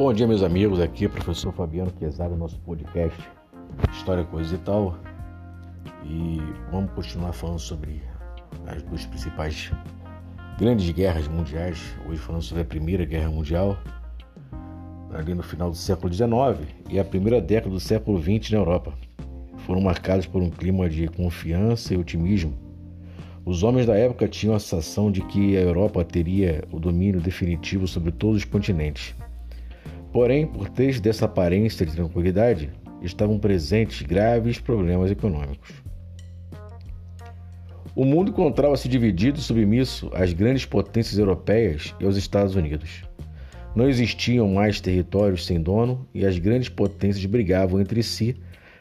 Bom dia, meus amigos. Aqui é o professor Fabiano Quezada, nosso podcast História, Coisa e Tal. E vamos continuar falando sobre as duas principais grandes guerras mundiais. Hoje falando sobre a Primeira Guerra Mundial, ali no final do século XIX, e a primeira década do século XX na Europa. Foram marcados por um clima de confiança e otimismo. Os homens da época tinham a sensação de que a Europa teria o domínio definitivo sobre todos os continentes. Porém, por trás dessa aparência de tranquilidade, estavam presentes graves problemas econômicos. O mundo encontrava-se dividido e submisso às grandes potências europeias e aos Estados Unidos. Não existiam mais territórios sem dono e as grandes potências brigavam entre si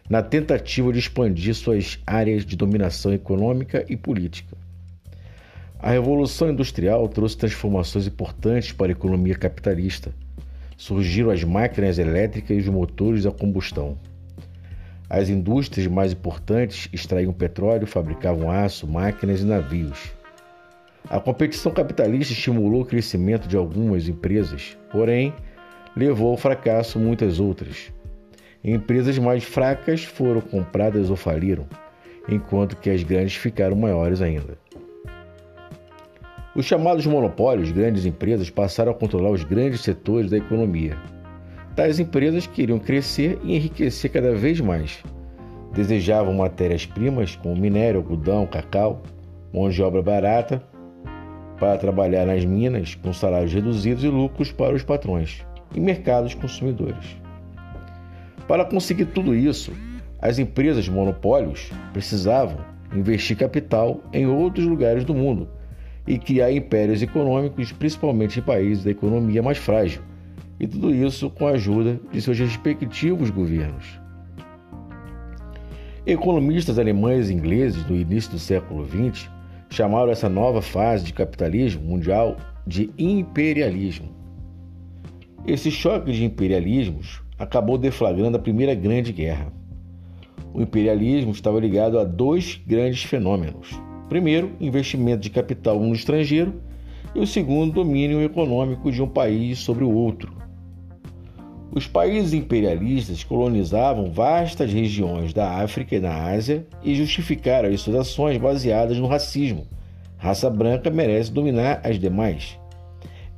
na tentativa de expandir suas áreas de dominação econômica e política. A Revolução Industrial trouxe transformações importantes para a economia capitalista surgiram as máquinas elétricas e os motores a combustão. As indústrias mais importantes extraíam petróleo, fabricavam aço, máquinas e navios. A competição capitalista estimulou o crescimento de algumas empresas, porém, levou ao fracasso muitas outras. Empresas mais fracas foram compradas ou faliram, enquanto que as grandes ficaram maiores ainda. Os chamados monopólios, grandes empresas, passaram a controlar os grandes setores da economia. Tais empresas queriam crescer e enriquecer cada vez mais. Desejavam matérias-primas como minério, algodão, cacau, mão de obra barata para trabalhar nas minas com salários reduzidos e lucros para os patrões e mercados consumidores. Para conseguir tudo isso, as empresas monopólios precisavam investir capital em outros lugares do mundo e criar impérios econômicos, principalmente em países da economia mais frágil, e tudo isso com a ajuda de seus respectivos governos. Economistas alemães e ingleses no início do século XX chamaram essa nova fase de capitalismo mundial de imperialismo. Esse choque de imperialismos acabou deflagrando a Primeira Grande Guerra. O imperialismo estava ligado a dois grandes fenômenos: Primeiro, investimento de capital no estrangeiro, e o segundo, domínio econômico de um país sobre o outro. Os países imperialistas colonizavam vastas regiões da África e da Ásia e justificaram as suas ações baseadas no racismo. Raça branca merece dominar as demais.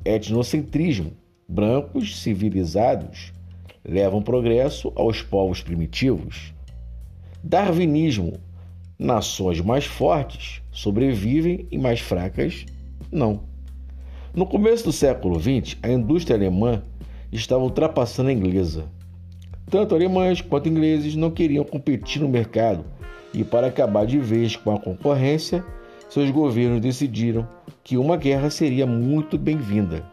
Etnocentrismo. Brancos civilizados levam progresso aos povos primitivos. Darwinismo Nações mais fortes sobrevivem e mais fracas não. No começo do século XX, a indústria alemã estava ultrapassando a inglesa. Tanto alemães quanto ingleses não queriam competir no mercado e, para acabar de vez com a concorrência, seus governos decidiram que uma guerra seria muito bem-vinda.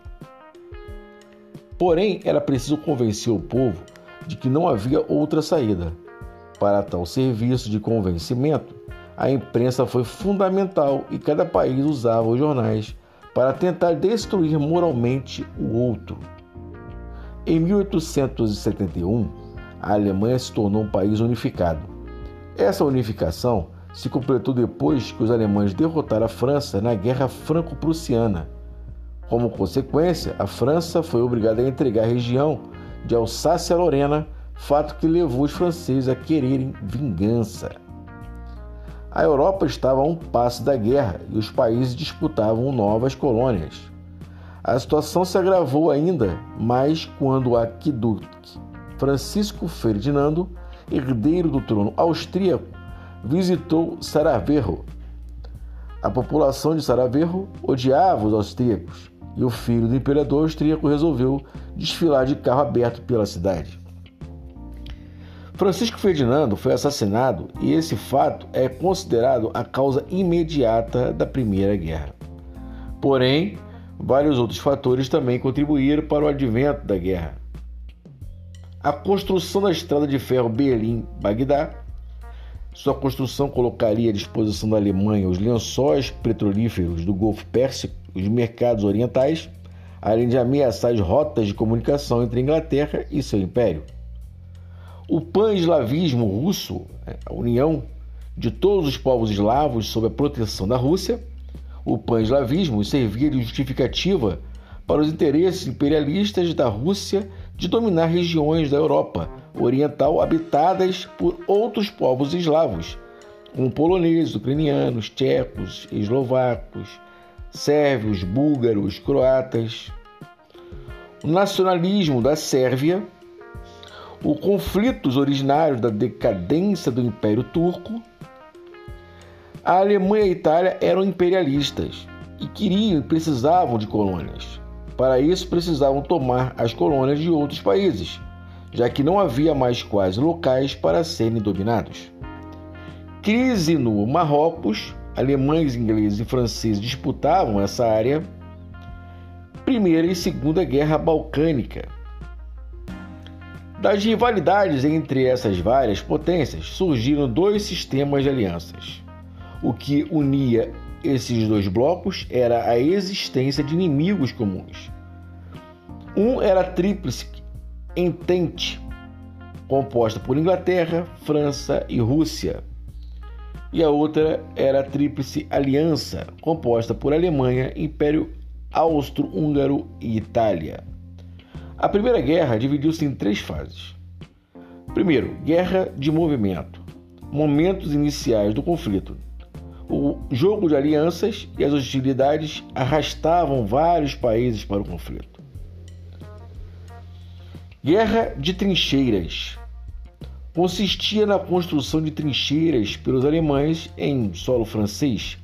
Porém, era preciso convencer o povo de que não havia outra saída. Para tal serviço de convencimento, a imprensa foi fundamental e cada país usava os jornais para tentar destruir moralmente o outro. Em 1871, a Alemanha se tornou um país unificado. Essa unificação se completou depois que os alemães derrotaram a França na Guerra Franco-Prussiana. Como consequência, a França foi obrigada a entregar a região de Alsácia-Lorena, fato que levou os franceses a quererem vingança. A Europa estava a um passo da guerra e os países disputavam novas colônias. A situação se agravou ainda mais quando o arquiduque Francisco Ferdinando, herdeiro do trono austríaco, visitou Sarajevo. A população de Sarajevo odiava os austríacos e o filho do imperador austríaco resolveu desfilar de carro aberto pela cidade. Francisco Ferdinando foi assassinado e esse fato é considerado a causa imediata da Primeira Guerra. Porém, vários outros fatores também contribuíram para o advento da guerra. A construção da estrada de ferro Berlim-Bagdá. Sua construção colocaria à disposição da Alemanha os lençóis petrolíferos do Golfo Pérsico os mercados orientais, além de ameaçar as rotas de comunicação entre a Inglaterra e seu império. O pan-eslavismo russo, né, a união de todos os povos eslavos sob a proteção da Rússia, o pan-eslavismo servia de justificativa para os interesses imperialistas da Rússia de dominar regiões da Europa Oriental habitadas por outros povos eslavos, como poloneses, ucranianos, tchecos, eslovacos, sérvios, búlgaros, croatas. O nacionalismo da Sérvia, os conflitos originários da decadência do Império Turco. A Alemanha e a Itália eram imperialistas e queriam e precisavam de colônias. Para isso, precisavam tomar as colônias de outros países, já que não havia mais quase locais para serem dominados. Crise no Marrocos, alemães, ingleses e franceses disputavam essa área. Primeira e Segunda Guerra Balcânica. Das rivalidades entre essas várias potências surgiram dois sistemas de alianças. O que unia esses dois blocos era a existência de inimigos comuns. Um era a Tríplice Entente, composta por Inglaterra, França e Rússia. E a outra era a Tríplice Aliança, composta por Alemanha, Império Austro-Húngaro e Itália. A Primeira Guerra dividiu-se em três fases. Primeiro, guerra de movimento, momentos iniciais do conflito, o jogo de alianças e as hostilidades arrastavam vários países para o conflito. Guerra de trincheiras consistia na construção de trincheiras pelos alemães em solo francês.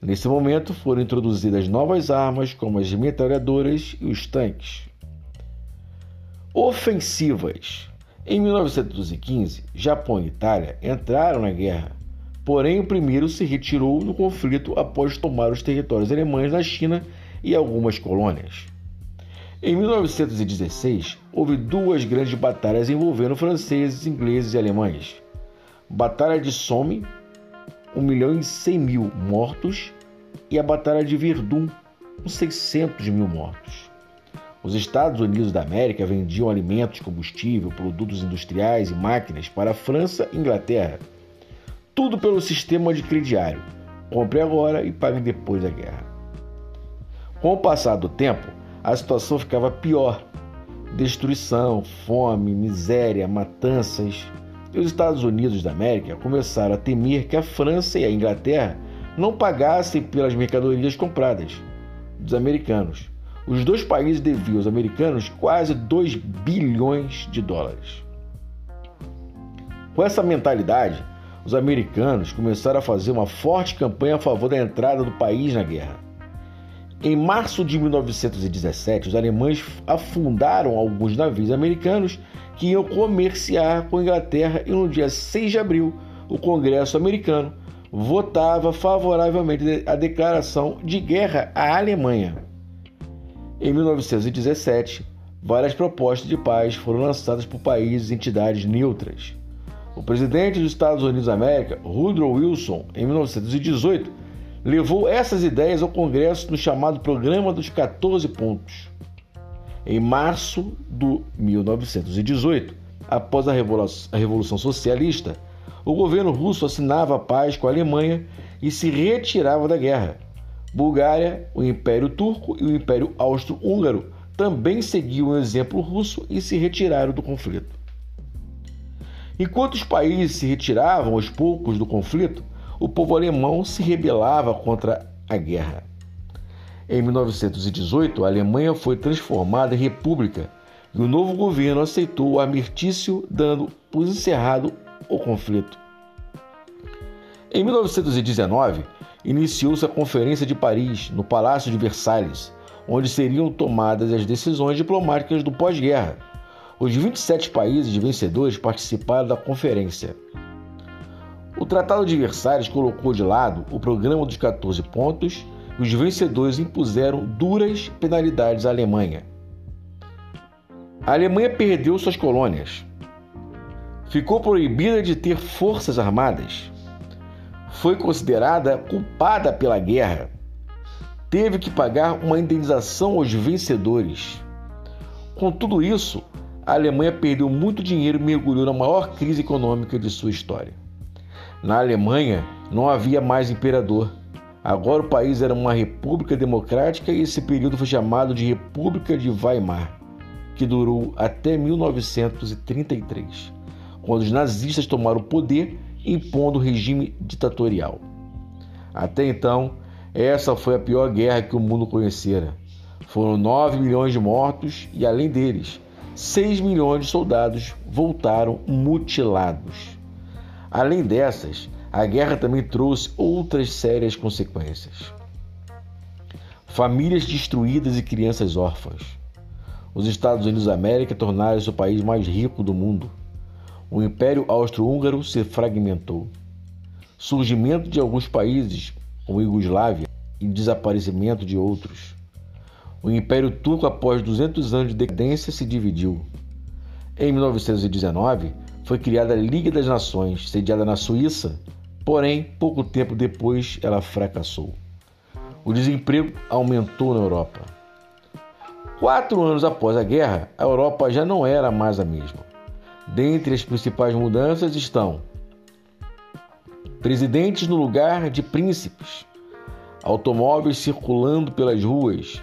Nesse momento foram introduzidas novas armas como as metralhadoras e os tanques. Ofensivas. Em 1915, Japão e Itália entraram na guerra Porém, o primeiro se retirou do conflito após tomar os territórios alemães na China e algumas colônias. Em 1916, houve duas grandes batalhas envolvendo franceses, ingleses e alemães. Batalha de Somme, 1 milhão e 100 mil mortos, e a Batalha de Verdun, com 600 mil mortos. Os Estados Unidos da América vendiam alimentos, combustível, produtos industriais e máquinas para a França e Inglaterra tudo pelo sistema de crediário. Compre agora e pague depois da guerra. Com o passar do tempo, a situação ficava pior. Destruição, fome, miséria, matanças. E os Estados Unidos da América começaram a temer que a França e a Inglaterra não pagassem pelas mercadorias compradas dos americanos. Os dois países deviam aos americanos quase 2 bilhões de dólares. Com essa mentalidade, os americanos começaram a fazer uma forte campanha a favor da entrada do país na guerra. Em março de 1917, os alemães afundaram alguns navios americanos que iam comerciar com a Inglaterra e no dia 6 de abril, o Congresso americano votava favoravelmente a declaração de guerra à Alemanha. Em 1917, várias propostas de paz foram lançadas por países e entidades neutras. O presidente dos Estados Unidos da América, Woodrow Wilson, em 1918, levou essas ideias ao Congresso no chamado Programa dos 14 Pontos. Em março de 1918, após a Revolução Socialista, o governo russo assinava a paz com a Alemanha e se retirava da guerra. Bulgária, o Império Turco e o Império Austro-Húngaro também seguiam o exemplo russo e se retiraram do conflito. Enquanto os países se retiravam aos poucos do conflito, o povo alemão se rebelava contra a guerra. Em 1918, a Alemanha foi transformada em república e o novo governo aceitou o armistício, dando por encerrado o conflito. Em 1919, iniciou-se a Conferência de Paris, no Palácio de Versalhes, onde seriam tomadas as decisões diplomáticas do pós-guerra os 27 países vencedores participaram da conferência. O Tratado de Versalhes colocou de lado o programa dos 14 pontos e os vencedores impuseram duras penalidades à Alemanha. A Alemanha perdeu suas colônias. Ficou proibida de ter forças armadas. Foi considerada culpada pela guerra. Teve que pagar uma indenização aos vencedores. Com tudo isso, a Alemanha perdeu muito dinheiro e mergulhou na maior crise econômica de sua história. Na Alemanha não havia mais imperador. Agora o país era uma república democrática e esse período foi chamado de República de Weimar. que durou até 1933, quando os nazistas tomaram o poder impondo o regime ditatorial. Até então, essa foi a pior guerra que o mundo conhecera. Foram 9 milhões de mortos e, além deles, 6 milhões de soldados voltaram mutilados. Além dessas, a guerra também trouxe outras sérias consequências. Famílias destruídas e crianças órfãs. Os Estados Unidos da América tornaram-se o país mais rico do mundo. O Império Austro-Húngaro se fragmentou. Surgimento de alguns países, como Iugoslávia, e desaparecimento de outros. O Império Turco, após 200 anos de decadência, se dividiu. Em 1919, foi criada a Liga das Nações, sediada na Suíça, porém, pouco tempo depois, ela fracassou. O desemprego aumentou na Europa. Quatro anos após a guerra, a Europa já não era mais a mesma. Dentre as principais mudanças estão presidentes no lugar de príncipes, automóveis circulando pelas ruas,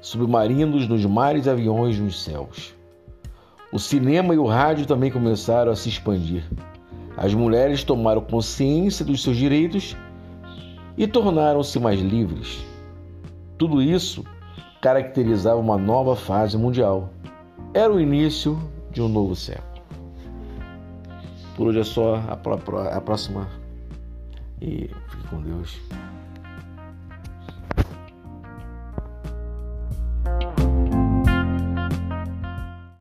submarinos nos mares e aviões nos céus. O cinema e o rádio também começaram a se expandir. As mulheres tomaram consciência dos seus direitos e tornaram-se mais livres. Tudo isso caracterizava uma nova fase mundial. Era o início de um novo século. Por hoje é só. A próxima. E fique com Deus.